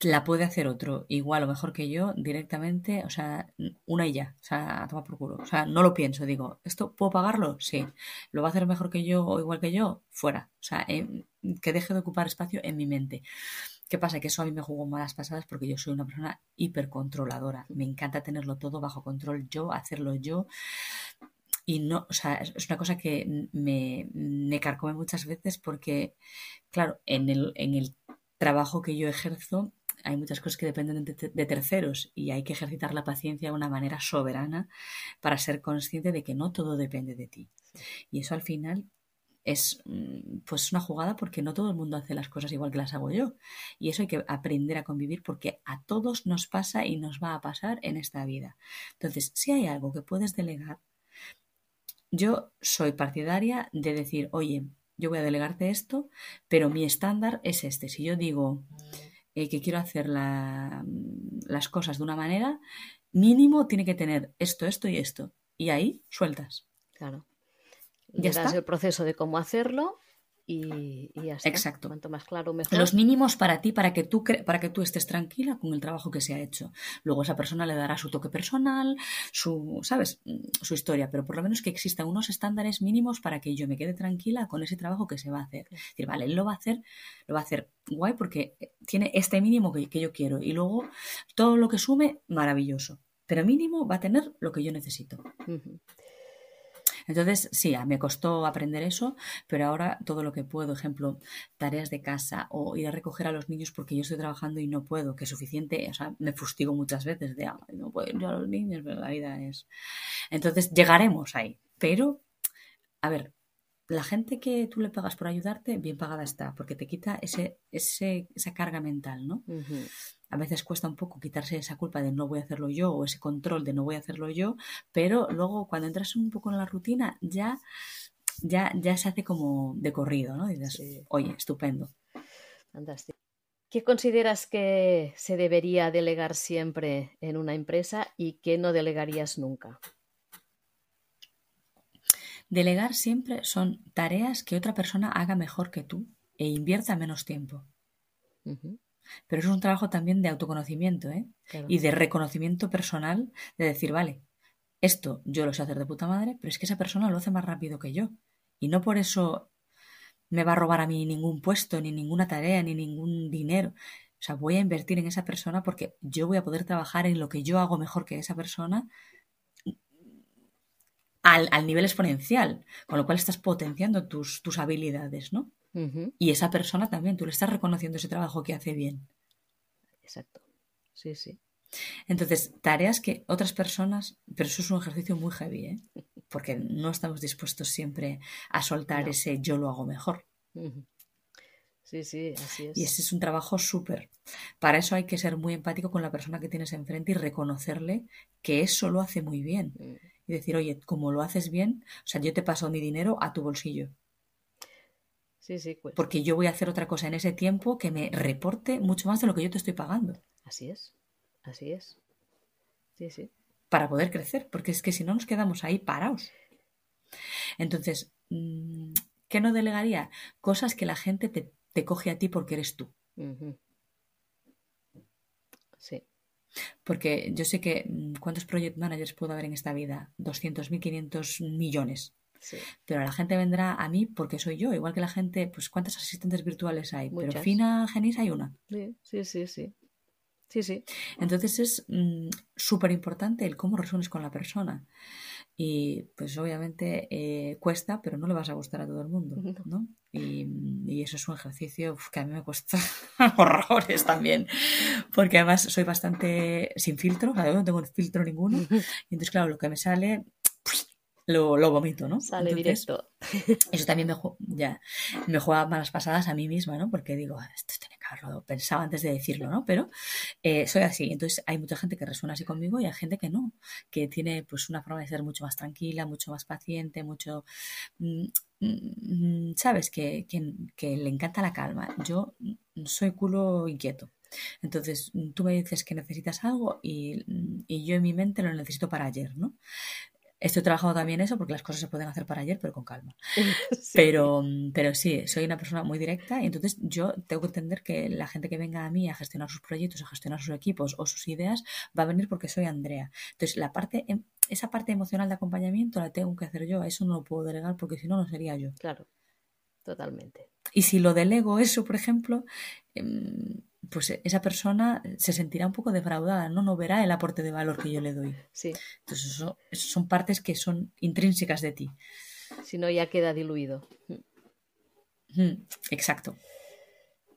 la puede hacer otro igual o mejor que yo directamente, o sea, una y ya, o sea, toma por culo. O sea, no lo pienso, digo, ¿esto puedo pagarlo? Sí. ¿Lo va a hacer mejor que yo o igual que yo? Fuera. O sea, eh, que deje de ocupar espacio en mi mente. ¿Qué pasa? Que eso a mí me jugó malas pasadas porque yo soy una persona hipercontroladora. Me encanta tenerlo todo bajo control yo, hacerlo yo. Y no, o sea, es una cosa que me, me carcome muchas veces porque, claro, en el, en el trabajo que yo ejerzo hay muchas cosas que dependen de, de, terceros y hay que ejercitar la paciencia de una manera soberana para ser consciente de que no todo depende de ti. Y eso al final es mm, pues una jugada porque no todo el mundo hace las cosas igual que las hago yo. Y eso hay que aprender a convivir porque a todos nos pasa y nos va a pasar en esta vida. Entonces, si hay algo que puedes delegar, yo soy partidaria de decir, oye, yo voy a delegarte esto, pero mi estándar es este. Si yo digo eh, que quiero hacer la, las cosas de una manera, mínimo tiene que tener esto, esto y esto. Y ahí sueltas. Claro. Ya está. el proceso de cómo hacerlo y, ya está. Exacto. Cuanto más claro, mejor. Los mínimos para ti, para que, tú para que tú estés tranquila con el trabajo que se ha hecho. Luego esa persona le dará su toque personal, su, ¿sabes? Su historia, pero por lo menos que existan unos estándares mínimos para que yo me quede tranquila con ese trabajo que se va a hacer. Es decir, vale, él lo va a hacer, lo va a hacer guay porque tiene este mínimo que, que yo quiero y luego todo lo que sume, maravilloso. Pero mínimo va a tener lo que yo necesito. Entonces, sí, me costó aprender eso, pero ahora todo lo que puedo, ejemplo, tareas de casa o ir a recoger a los niños porque yo estoy trabajando y no puedo, que es suficiente, o sea, me fustigo muchas veces de, no puedo ir a los niños, pero la vida es... Entonces, llegaremos ahí, pero, a ver, la gente que tú le pagas por ayudarte, bien pagada está, porque te quita ese, ese esa carga mental, ¿no? A veces cuesta un poco quitarse esa culpa de no voy a hacerlo yo o ese control de no voy a hacerlo yo, pero luego cuando entras un poco en la rutina ya, ya, ya se hace como de corrido, ¿no? dices, oye, estupendo. Fantástico. ¿Qué consideras que se debería delegar siempre en una empresa y qué no delegarías nunca? Delegar siempre son tareas que otra persona haga mejor que tú e invierta menos tiempo. Pero eso es un trabajo también de autoconocimiento ¿eh? y de reconocimiento personal, de decir, vale, esto yo lo sé hacer de puta madre, pero es que esa persona lo hace más rápido que yo. Y no por eso me va a robar a mí ningún puesto, ni ninguna tarea, ni ningún dinero. O sea, voy a invertir en esa persona porque yo voy a poder trabajar en lo que yo hago mejor que esa persona al, nivel exponencial, con lo cual estás potenciando tus, tus habilidades, ¿no? Y esa persona también, tú le estás reconociendo ese trabajo que hace bien. Exacto. Sí, sí. Entonces, tareas que otras personas, pero eso es un ejercicio muy heavy, ¿eh? porque no estamos dispuestos siempre a soltar ese yo lo hago mejor. Sí, sí, así es. Y ese es un trabajo súper. Para eso hay que ser muy empático con la persona que tienes enfrente y reconocerle que eso lo hace muy bien. Mm y decir, oye, como lo haces bien, o sea, yo te paso mi dinero a tu bolsillo. Sí, sí. Porque yo voy a hacer otra cosa en ese tiempo que me reporte mucho más de lo que yo te estoy pagando. Así es, así es. Sí, sí. Para poder crecer, porque es que si no nos quedamos ahí parados. Entonces, mm, ¿qué no delegaría? Cosas que la gente te, coge a ti porque eres tú. Sí. Porque yo sé que mm, ¿cuántos project managers puedo haber en esta vida? 200.000, 500 millones. Pero la gente vendrá a mí porque soy yo, igual que la gente, pues ¿cuántas asistentes virtuales hay? Pero Fina Genis hay una. Sí, sí, sí, sí. Sí, sí. Entonces es mm, súper importante el cómo resuenes con la persona. Y pues obviamente eh, cuesta, pero no le vas a gustar a todo el mundo, ¿no? Y, eso es un ejercicio que a mí me cuesta [laughs] horrores también, porque además soy bastante sin filtro, no tengo filtro ninguno, [laughs] y entonces claro, lo que me sale lo, lo vomito, ¿no? Sale directo. Eso también me, ya, me juega malas pasadas a mí misma, ¿no? Porque digo, esto tiene que haberlo pensado antes de decirlo, ¿no? Pero eh, soy así. Entonces hay mucha gente que resuena así conmigo y hay gente que no, que tiene pues una forma de ser mucho más tranquila, mucho más paciente, mucho... Mm, mm, ¿Sabes? Que, que, que le encanta la calma. Yo soy culo inquieto. Entonces, tú me dices que necesitas algo y, y, yo en mi mente lo necesito para ayer, ¿no? Estoy trabajando también eso porque las cosas se pueden hacer para ayer, pero con calma. [laughs] Pero, pero sí, soy una persona muy directa y entonces yo tengo que entender que la gente que venga a mí a gestionar sus proyectos, a gestionar sus equipos o sus ideas, va a venir porque soy Andrea. Entonces, la parte, em, esa parte emocional de acompañamiento la tengo que hacer yo. A eso no lo puedo delegar porque si no, no sería yo. Claro, totalmente. Y si lo delego eso, por ejemplo, em, pues esa persona se sentirá un poco defraudada, ¿no? No verá el aporte de valor que yo le doy. [laughs] Sí. Entonces, eso, eso son partes que son intrínsecas de ti. Si no, ya queda diluido. Exacto.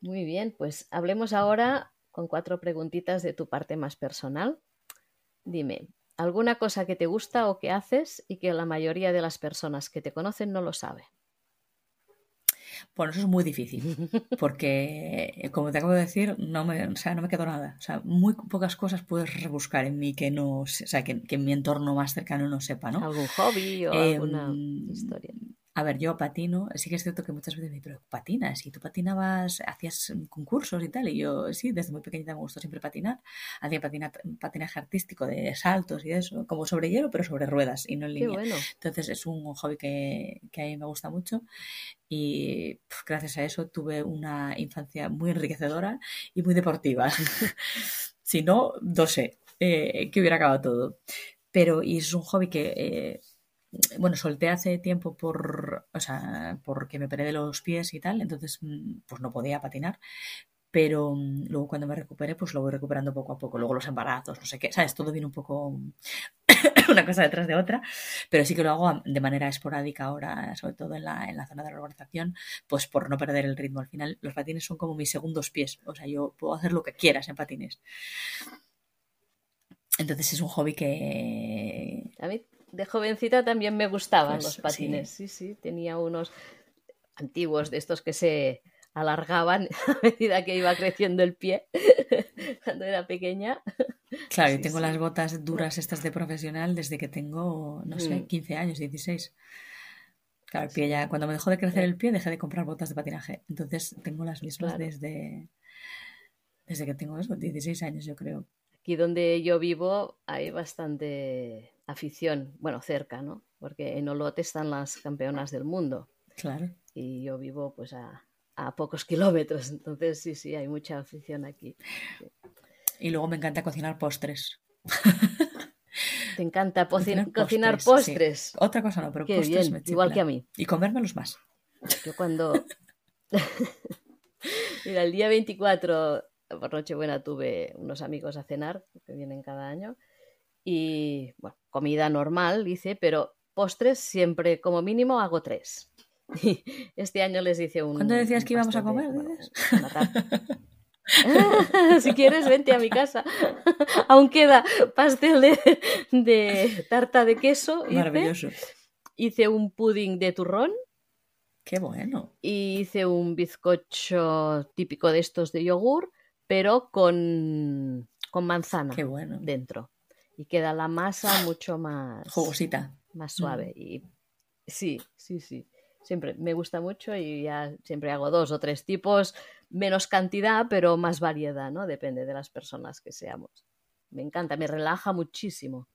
Muy bien, pues hablemos ahora con cuatro preguntitas de tu parte más personal. Dime, ¿alguna cosa que te gusta o que haces y que la mayoría de las personas que te conocen no lo sabe? Bueno, eso es muy difícil, porque eh, como te acabo de decir, no me, o sea, no me quedó nada. O sea, muy pocas cosas puedes rebuscar en mí que no, o sea, que, que en mi entorno más cercano no sepa, ¿no? ¿Algún hobby o Em, alguna historia? A ver, yo patino, sí que es cierto que muchas veces me dicen, pero patinas, y tú patinabas, hacías mm, concursos y tal, y yo sí, desde muy pequeñita me gustó siempre patinar, hacía patina- patinaje artístico de saltos y eso, como sobre hielo, pero sobre ruedas y no en Qué línea. bueno. Entonces es un hobby que, que a mí me gusta mucho y pf, gracias a eso tuve una infancia muy enriquecedora y muy deportiva. [laughs] si no, no sé, eh, que hubiera acabado todo. Pero, y es un hobby que, eh, bueno, solté hace tiempo por, o sea, porque me operé de los pies y tal, entonces mm, pues no podía patinar. Pero mm, luego cuando me recuperé, pues lo voy recuperando poco a poco. Luego los embarazos, no sé qué, ¿sabes? Todo viene un poco [coughs] una cosa detrás de otra, pero sí que lo hago de manera esporádica ahora, sobre todo en la, en la zona de la organización, pues por no perder el ritmo. Al final, los patines son como mis segundos pies, o sea, yo puedo hacer lo que quieras en patines. Entonces es un hobby que... Mí de jovencita también me gustaban Pues, los sí. patines. Sí, sí, tenía unos antiguos de estos que se alargaban [laughs] a medida que iba creciendo el pie [laughs] cuando era pequeña. Claro, yo Sí, tengo sí. las botas duras estas de profesional desde que tengo, no sé, Mm. 15 años, 16. Claro, el pie ya, cuando me dejó de crecer el pie, dejé de comprar botas de patinaje. Entonces tengo las mismas Claro. desde, desde que tengo eso, 16 años, yo creo. Aquí donde yo vivo hay bastante afición, bueno, cerca, ¿no? Porque en Olot están las campeonas del mundo Claro. y yo vivo pues a, a pocos [laughs] kilómetros, entonces sí, sí, hay mucha afición aquí. Y luego me encanta cocinar postres. Te encanta Cocinar cocinar postres, sí. Otra cosa no, pero Qué postres bien, me igual que a mí. Y comérmelos más. Yo cuando... [laughs] Mira, el día 24 por Nochebuena tuve unos amigos a cenar, que vienen cada año, y bueno, comida normal, hice, pero postres siempre, como mínimo, hago tres. [laughs] Y este año les hice un... ¿Cuándo decías un que íbamos a de- comer, bueno, tarta. [laughs] si quieres, vente a mi casa. [laughs] Aún queda pastel de, de tarta de queso. Hice, Maravilloso. hice un pudding de turrón Qué bueno. y hice un bizcocho típico de estos de yogur, pero con, con manzana Qué bueno. dentro. Y queda la masa mucho más, Jugosita. más suave. Mm. Y sí, sí, sí. Siempre me gusta mucho y ya siempre hago dos o tres tipos, menos cantidad, pero más variedad, ¿no? Depende de las personas que seamos. Me encanta, me relaja muchísimo.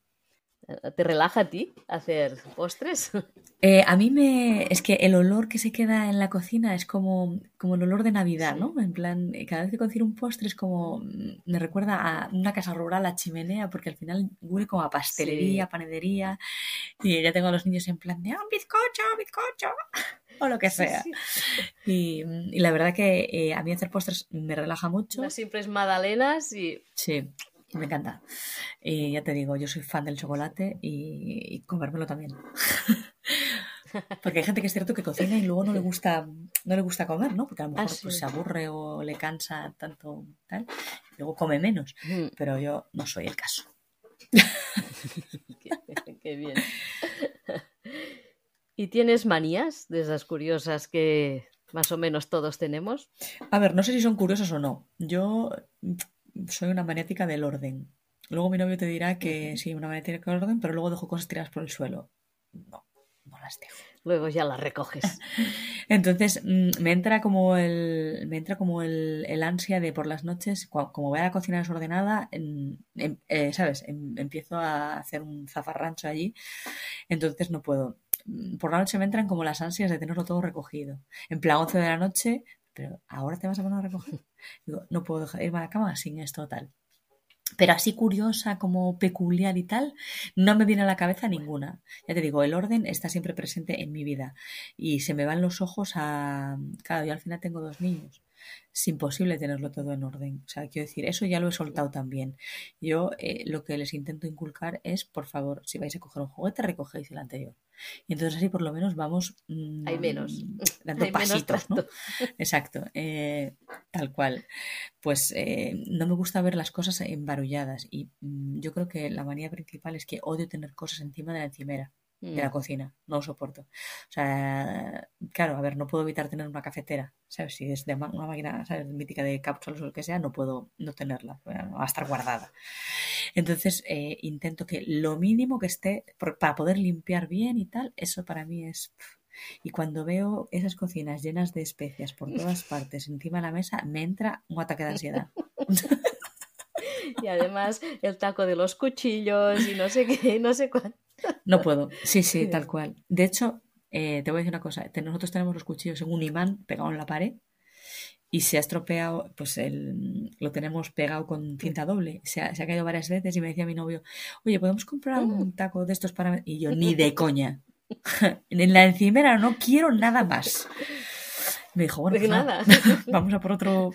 ¿Te relaja a ti hacer postres? [laughs] Eh, a mí me... Es que el olor que se queda en la cocina es como, como el olor de Navidad, Sí. ¿no? En plan, eh, cada vez que cocino un postre es como... mm, Me recuerda a una casa rural, a chimenea, porque al final huele como a pastelería, Sí. panadería. Y ya tengo a los niños en plan de, ¡ah, un bizcocho, bizcocho! [laughs] O lo que sea. sí. Y, y la verdad que eh, a mí hacer postres me relaja mucho. Unas simples magdalenas y Sí, me encanta. Y ya te digo, yo soy fan del chocolate y, y comérmelo también. [laughs] Porque hay gente que es cierto que cocina y luego no le gusta, no le gusta comer, ¿no? Porque a lo Ah, mejor pues, se aburre o le cansa tanto tal, y luego come menos. Mm, Pero yo no soy el caso. qué, [laughs] qué bien. ¿Y tienes manías de esas curiosas que más o menos todos tenemos? A ver, no sé si son curiosos o no. Yo soy una maniática del orden. Luego mi novio te dirá que sí, una maniática del orden, pero luego dejo cosas tiradas por el suelo. No, no las dejo. [laughs] Luego ya las recoges. [laughs] Entonces mm, me entra como el, me entra como el, el ansia de por las noches, como voy a la cocina desordenada, en- eh, ¿sabes? Em- empiezo a hacer un zafarrancho allí, entonces no puedo. Mm, Por la noche me entran como las ansias de tenerlo todo recogido. En plan 11 de la noche, pero ahora te vas a poner a recoger. Digo, no puedo dejar, irme a la cama sin esto tal. Pero así curiosa, como peculiar y tal, no me viene a la cabeza ninguna. Ya te digo, el orden está siempre presente en mi vida y se me van los ojos a... Claro, yo al final tengo dos niños. Es imposible tenerlo todo en orden. O sea, quiero decir, eso ya lo he soltado también. Yo eh, lo que les intento inculcar es, por favor, si vais a coger un juguete, recogéis el anterior. Y entonces así por lo menos vamos mm, Hay menos. dando pasitos, ¿no? [laughs] Exacto, eh, tal cual. Pues eh, no me gusta ver las cosas embarulladas y mm, yo creo que la manía principal es que odio tener cosas encima de la encimera de la mm. cocina, no lo soporto. O sea, claro, a ver, no puedo evitar tener una cafetera, ¿sabes? Si es de una máquina, ¿sabes? Mítica de cápsulas o lo que sea, no puedo no tenerla, va a estar guardada. Entonces, eh, intento que lo mínimo que esté, para poder limpiar bien y tal, eso para mí es... Y cuando veo esas cocinas llenas de especias por todas [laughs] partes encima de la mesa, me entra un ataque de ansiedad. [laughs] y además el taco de los cuchillos y no sé qué, [laughs] no sé cuánto. No puedo, sí, sí, tal cual. De hecho, eh, te voy a decir una cosa, nosotros tenemos los cuchillos en un imán pegado en la pared y se ha estropeado, pues el, lo tenemos pegado con cinta doble. Se ha, caído varias veces y me decía mi novio, oye, ¿podemos comprar un mm. taco de estos para...? Y yo, [laughs] ni de coña. [laughs] en la encimera no quiero nada más. Me dijo, bueno, pues nada. vamos a por otro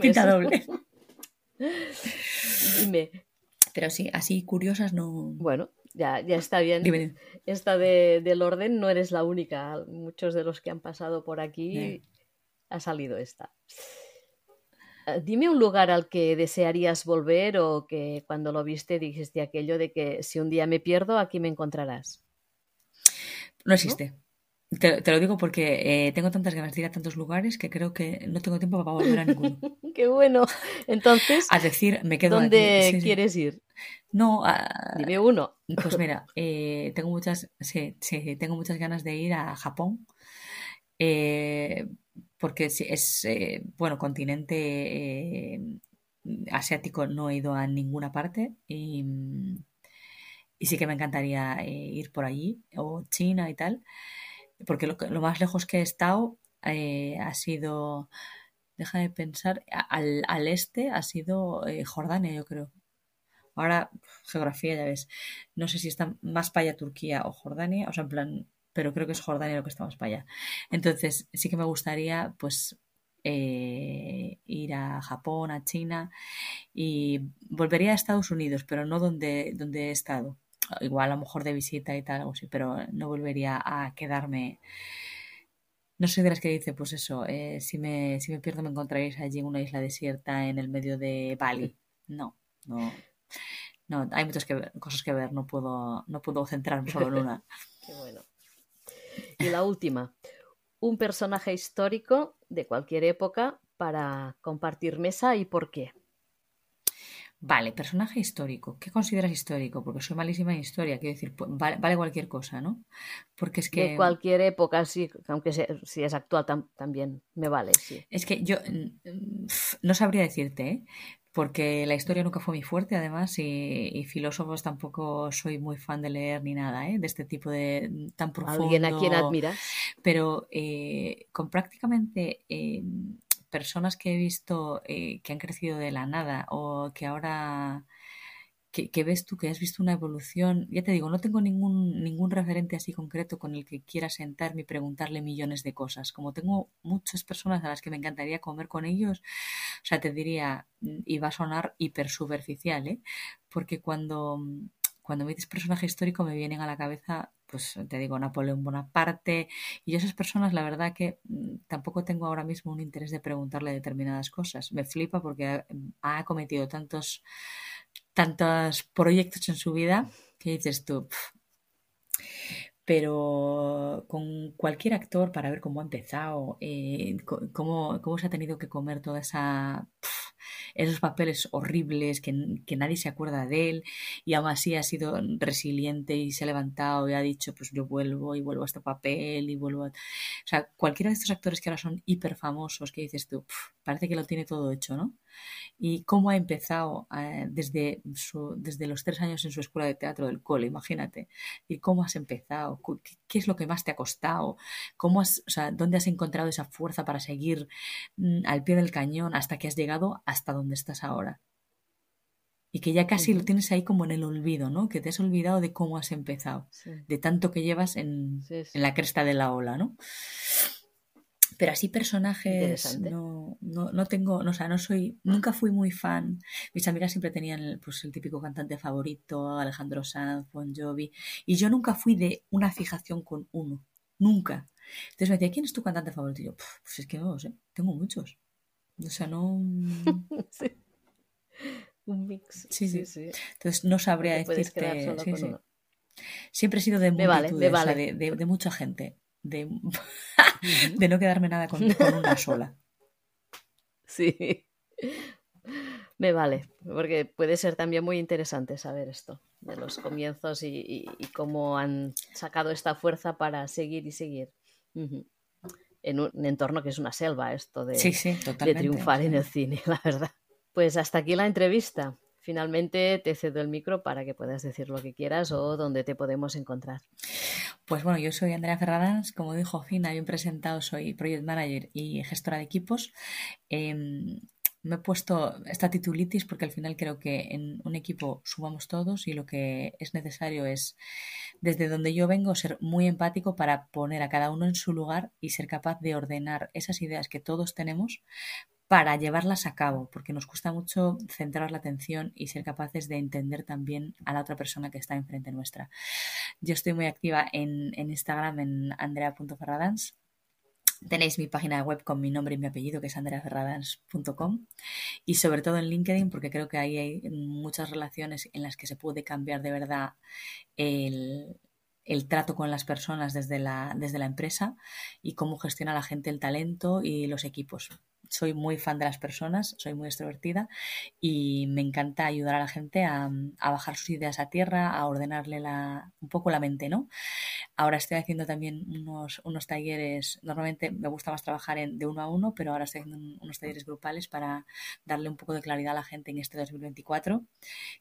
cinta doble. Dime. Pero sí, así curiosas no. Bueno, ya, ya está bien. Esta de, del orden no eres la única. Muchos de los que han pasado por aquí ha salido esta. Ah, dime un lugar al que desearías volver o que cuando lo viste dijiste aquello de que si un día me pierdo, aquí me encontrarás. No existe. Te, lo digo porque eh, tengo tantas ganas de ir a tantos lugares que creo que no tengo tiempo para volver a ninguno. [laughs] Qué bueno. Entonces, a decir, me quedo ¿Dónde quieres ir? No, dime uno. Pues [laughs] mira, eh, tengo muchas, sí, sí, tengo muchas ganas de ir a Japón. Eh, porque es, bueno, continente asiático no he ido a ninguna parte y, y sí que me encantaría ir por allí, o China y tal porque lo, lo más lejos que he estado eh, ha sido, deja de pensar, al, al este ha sido eh, Jordania, yo creo. Ahora, geografía, ya ves. No sé si está más para allá Turquía o Jordania, o sea, en plan, pero creo que es Jordania lo que está más para allá. Entonces, sí que me gustaría, pues, eh, ir a Japón, a China y volvería a Estados Unidos, pero no donde, donde he estado igual a lo mejor de visita y tal, algo así, pero no volvería a quedarme. No soy de las que dice, pues eso, eh, si, me, si me pierdo me encontraréis allí en una isla desierta en el medio de Bali. No, no. No, hay muchas que cosas que ver, no puedo, no puedo centrarme solo en una. [laughs] Qué bueno. Y la última, un personaje histórico de cualquier época para compartir mesa y por qué. Vale, personaje histórico. ¿Qué consideras histórico? Porque soy malísima en historia, quiero decir, vale, cualquier cosa, ¿no? Porque es que... De cualquier época, sí, aunque si es actual también me vale, sí. Es que yo no sabría decirte, ¿eh? porque la historia nunca fue muy fuerte, además, y, filósofos tampoco soy muy fan de leer ni nada, ¿eh? de este tipo de tan profundo. ¿Alguien a quien admiras? Pero eh, con prácticamente eh, personas que he visto eh, que han crecido de la nada o que ahora que, ves tú que has visto una evolución, ya te digo, no tengo ningún, ningún referente así concreto con el que quiera sentarme y preguntarle millones de cosas. Como tengo muchas personas a las que me encantaría comer con ellos, o sea, te diría, y va a sonar hiper superficial, ¿eh? porque cuando, cuando me dices personaje histórico me vienen a la cabeza pues te digo, Napoleón Bonaparte, y esas personas, la verdad que mm, tampoco tengo ahora mismo un interés de preguntarle determinadas cosas. Me flipa porque ha, cometido tantos, tantos proyectos en su vida que dices tú, pero con cualquier actor para ver cómo ha empezado, eh, cómo, cómo, se ha tenido que comer toda esa esos papeles horribles que, nadie se acuerda de él y aún así ha sido resiliente y se ha levantado y ha dicho pues yo vuelvo y vuelvo a este papel y vuelvo a... O sea, cualquiera de estos actores que ahora son hiper famosos que dices tú, parece que lo tiene todo hecho, ¿no? Y cómo ha empezado eh, desde, desde los tres años en su escuela de teatro del cole, imagínate, y cómo has empezado, qué, es lo que más te ha costado, cómo has, o sea, dónde has encontrado esa fuerza para seguir mm, al pie del cañón hasta que has llegado hasta donde estás ahora. Y que ya casi lo tienes ahí como en el olvido, ¿no? Que te has olvidado de cómo has empezado, de tanto que llevas en, en la cresta de la ola, ¿no? Pero así personajes no, no, no, tengo, no, o sea, no soy, nunca fui muy fan. Mis amigas siempre tenían el, pues, el típico cantante favorito, Alejandro Sanz, Bon Jovi, y yo nunca fui de una fijación con uno, nunca. Entonces me decía, ¿quién es tu cantante favorito? Y yo, pues es que no lo sé, tengo muchos. O sea, no... [laughs] sí. Un mix. Sí, sí, sí. Entonces no sabría decirte... Siempre he sido de de, mucha gente, de, [laughs] de no quedarme nada con, una sola. [laughs] Sí. Me vale, porque puede ser también muy interesante saber esto, de los comienzos y, cómo han sacado esta fuerza para seguir y seguir. En un entorno que es una selva, esto de, de triunfar en el cine, [laughs] la verdad. Pues hasta aquí la entrevista. Finalmente te cedo el micro para que puedas decir lo que quieras o dónde te podemos encontrar. Pues bueno, yo soy Andrea Ferradans, como dijo Fina, bien presentado, soy Project Manager y gestora de equipos. Em, me he puesto esta titulitis porque al final creo que en un equipo sumamos todos y lo que es necesario es, desde donde yo vengo, ser muy empático para poner a cada uno en su lugar y ser capaz de ordenar esas ideas que todos tenemos para llevarlas a cabo, porque nos cuesta mucho centrar la atención y ser capaces de entender también a la otra persona que está enfrente nuestra. Yo estoy muy activa en, Instagram en andrea.ferradans. Tenéis mi página web con mi nombre y mi apellido, que es andreaferradans.com. Y sobre todo en LinkedIn, porque creo que ahí hay muchas relaciones en las que se puede cambiar de verdad el, trato con las personas desde la empresa y cómo gestiona la gente el talento y los equipos soy muy fan de las personas, soy muy extrovertida y me encanta ayudar a la gente a, bajar sus ideas a tierra, a ordenarle la, un poco la mente, ¿no? Ahora estoy haciendo también unos, unos talleres, normalmente me gusta más trabajar en, de uno a uno, pero ahora estoy haciendo unos talleres grupales para darle un poco de claridad a la gente en este 2024,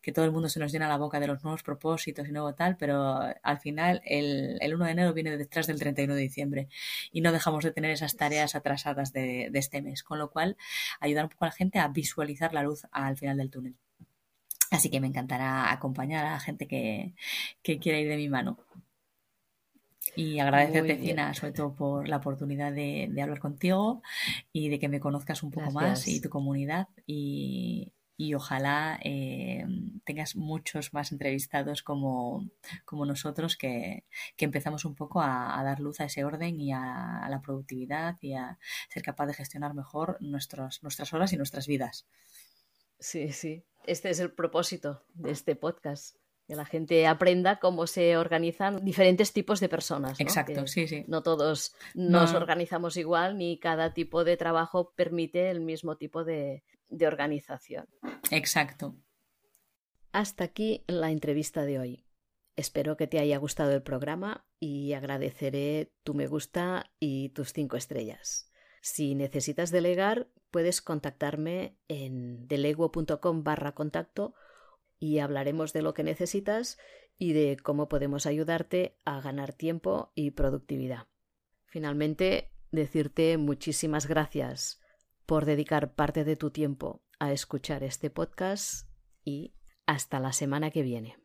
que todo el mundo se nos llena la boca de los nuevos propósitos y nuevo tal, pero al final el, el 1 de enero viene detrás del 31 de diciembre y no dejamos de tener esas tareas atrasadas de, de este mes con lo cual ayudar un poco a la gente a visualizar la luz al final del túnel. Así que me encantará acompañar a la gente que, quiera ir de mi mano. Y agradecerte, Cina, sobre todo por la oportunidad de, hablar contigo y de que me conozcas un poco más y tu comunidad. Y, y ojalá eh, tengas muchos más entrevistados como, como nosotros que, que, empezamos un poco a, dar luz a ese orden y a, la productividad y a ser capaz de gestionar mejor nuestras horas y nuestras vidas. Sí, sí. Este es el propósito de este podcast. Que la gente aprenda cómo se organizan diferentes tipos de personas. Exacto, sí, sí. No todos nos organizamos igual, ni cada tipo de trabajo permite el mismo tipo de, de organización. Exacto. Hasta aquí la entrevista de hoy. Espero que te haya gustado el programa y agradeceré tu me gusta y tus cinco estrellas. Si necesitas delegar, puedes contactarme en deleguo.com barra contacto y hablaremos de lo que necesitas y de cómo podemos ayudarte a ganar tiempo y productividad. Finalmente, decirte muchísimas gracias por dedicar parte de tu tiempo a escuchar este podcast y hasta la semana que viene.